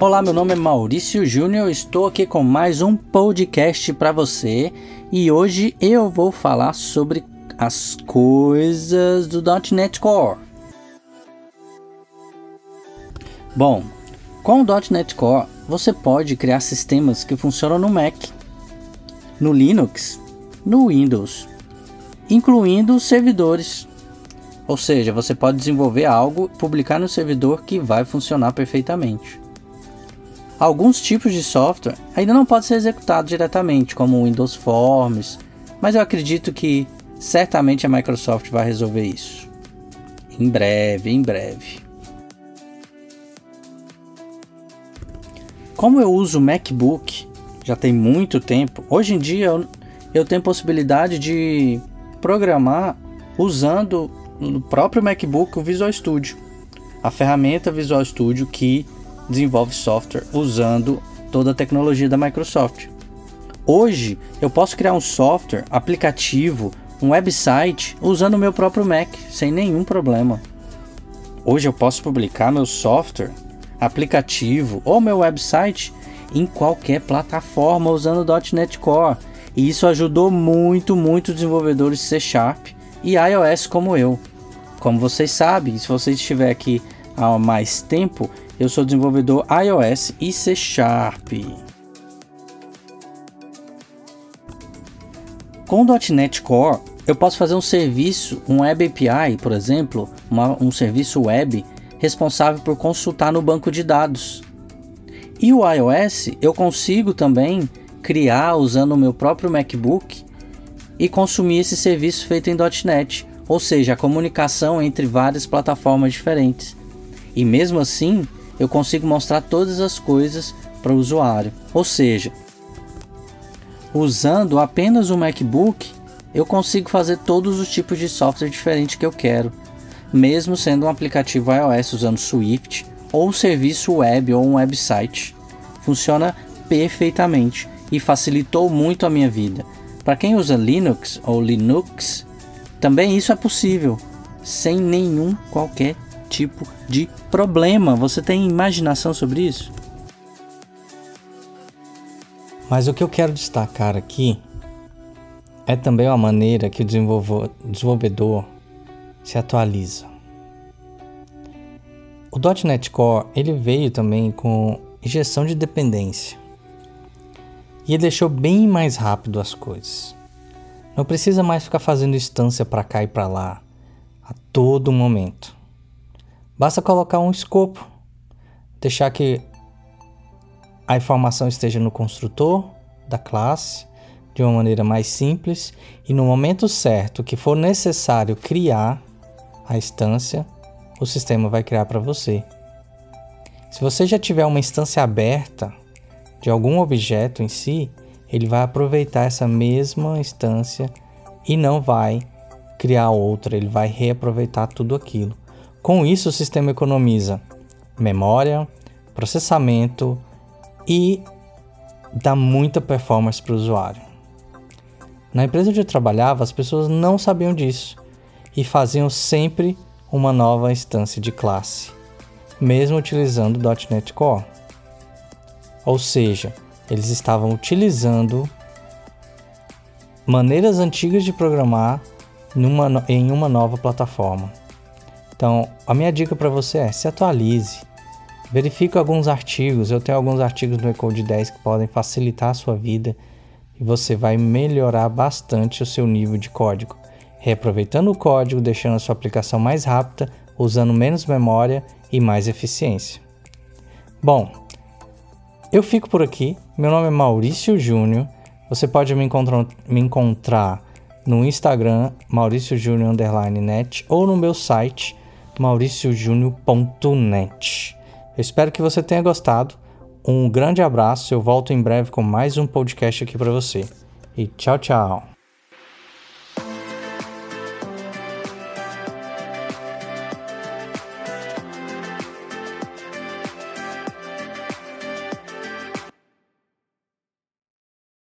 Olá, meu nome é Maurício Júnior, estou aqui com mais um podcast para você e hoje eu vou falar sobre as coisas do .NET Core. Bom, com o .NET Core você pode criar sistemas que funcionam no Mac, no Linux, no Windows, incluindo servidores. Ou seja, você pode desenvolver algo publicar no servidor que vai funcionar perfeitamente. Alguns tipos de software ainda não podem ser executados diretamente, como o Windows Forms, mas eu acredito que certamente a Microsoft vai resolver isso. Em breve, em breve. Como eu uso MacBook já tem muito tempo, hoje em dia eu, eu tenho possibilidade de programar usando no próprio MacBook o Visual Studio, a ferramenta Visual Studio que desenvolve software usando toda a tecnologia da Microsoft. Hoje eu posso criar um software, aplicativo, um website usando o meu próprio Mac sem nenhum problema. Hoje eu posso publicar meu software, aplicativo ou meu website em qualquer plataforma usando .NET Core. E isso ajudou muito, muito desenvolvedores C Sharp e iOS como eu. Como vocês sabem, se você estiver aqui há mais tempo, eu sou desenvolvedor iOS e C Sharp. Com .NET Core, eu posso fazer um serviço, um Web API, por exemplo, uma, um serviço web responsável por consultar no banco de dados. E o iOS eu consigo também criar usando o meu próprio MacBook e consumir esse serviço feito em .NET, ou seja, a comunicação entre várias plataformas diferentes. E mesmo assim, eu consigo mostrar todas as coisas para o usuário. Ou seja, usando apenas o MacBook, eu consigo fazer todos os tipos de software diferentes que eu quero, mesmo sendo um aplicativo iOS usando Swift ou um serviço web ou um website. Funciona perfeitamente e facilitou muito a minha vida. Para quem usa Linux ou Linux, também isso é possível, sem nenhum qualquer tipo de problema. Você tem imaginação sobre isso? Mas o que eu quero destacar aqui é também a maneira que o desenvolvedor se atualiza. O .NET Core ele veio também com injeção de dependência e ele deixou bem mais rápido as coisas. Não precisa mais ficar fazendo instância para cá e para lá a todo momento. Basta colocar um escopo, deixar que a informação esteja no construtor da classe de uma maneira mais simples e no momento certo que for necessário criar a instância, o sistema vai criar para você. Se você já tiver uma instância aberta de algum objeto em si, ele vai aproveitar essa mesma instância e não vai criar outra, ele vai reaproveitar tudo aquilo. Com isso, o sistema economiza memória, processamento e dá muita performance para o usuário. Na empresa onde eu trabalhava, as pessoas não sabiam disso e faziam sempre uma nova instância de classe, mesmo utilizando .NET Core. Ou seja, eles estavam utilizando maneiras antigas de programar numa, em uma nova plataforma. Então, a minha dica para você é se atualize. Verifique alguns artigos. Eu tenho alguns artigos no Ecode 10 que podem facilitar a sua vida e você vai melhorar bastante o seu nível de código, reaproveitando o código, deixando a sua aplicação mais rápida, usando menos memória e mais eficiência. Bom, eu fico por aqui. Meu nome é Maurício Júnior. Você pode me encontrar, me encontrar no Instagram, Maurício Júnior Net, ou no meu site, mauriciojúnior.net. Eu espero que você tenha gostado. Um grande abraço, eu volto em breve com mais um podcast aqui para você. E tchau, tchau.